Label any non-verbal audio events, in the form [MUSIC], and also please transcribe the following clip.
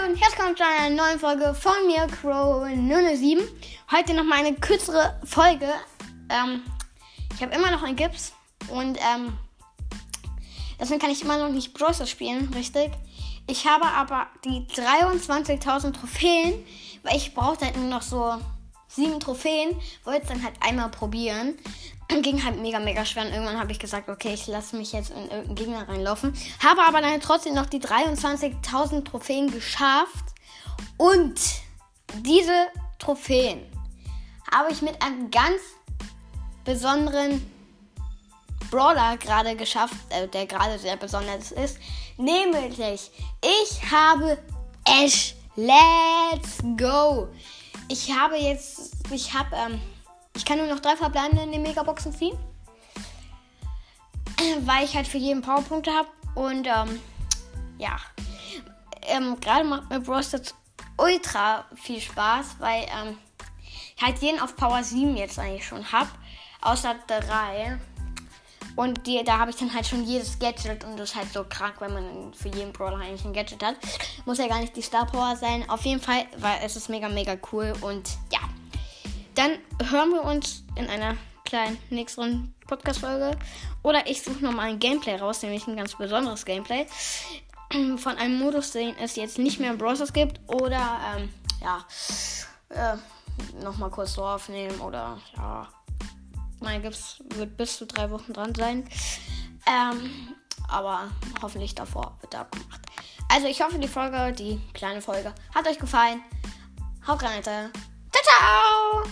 herzlich willkommen zu einer neuen Folge von mir, Crow007. Heute noch mal eine kürzere Folge. Ähm, ich habe immer noch einen Gips und ähm, deswegen kann ich immer noch nicht Browser spielen, richtig. Ich habe aber die 23.000 Trophäen, weil ich brauchte halt nur noch so sieben Trophäen. Wollte es dann halt einmal probieren. Ging halt mega, mega schwer. Und irgendwann habe ich gesagt, okay, ich lasse mich jetzt in irgendeinen Gegner reinlaufen. Habe aber dann trotzdem noch die 23.000 Trophäen geschafft. Und diese Trophäen habe ich mit einem ganz besonderen Brawler gerade geschafft, äh, der gerade sehr besonders ist. Nämlich, ich habe Ash. Let's go! Ich habe jetzt, ich habe, ähm, ich kann nur noch drei verbleibende in den Megaboxen ziehen. [CLEARS THROAT] Weil ich halt für jeden Powerpunkte habe. Und, ähm, ja. Ähm, gerade macht mir Bros jetzt ultra viel Spaß, weil, ähm, ich halt jeden auf Power 7 jetzt eigentlich schon habe. Außer drei. Und die, da habe ich dann halt schon jedes Gadget und das ist halt so krank, wenn man für jeden Brawler eigentlich ein Gadget hat. Muss ja gar nicht die Star Power sein. Auf jeden Fall, weil es ist mega, mega cool. Und ja, dann hören wir uns in einer kleinen nächsten Podcast-Folge. Oder ich suche nochmal ein Gameplay raus, nämlich ein ganz besonderes Gameplay. [CLEARS THROAT] Von einem Modus, den es jetzt nicht mehr im Browsers gibt. Oder, ähm, ja, äh, nochmal kurz so aufnehmen. Oder, ja mein Gips wird bis zu drei Wochen dran sein. Ähm, aber hoffentlich davor wird er abgemacht. Also ich hoffe, die Folge, die kleine Folge, hat euch gefallen. Haut rein, Ciao, ciao!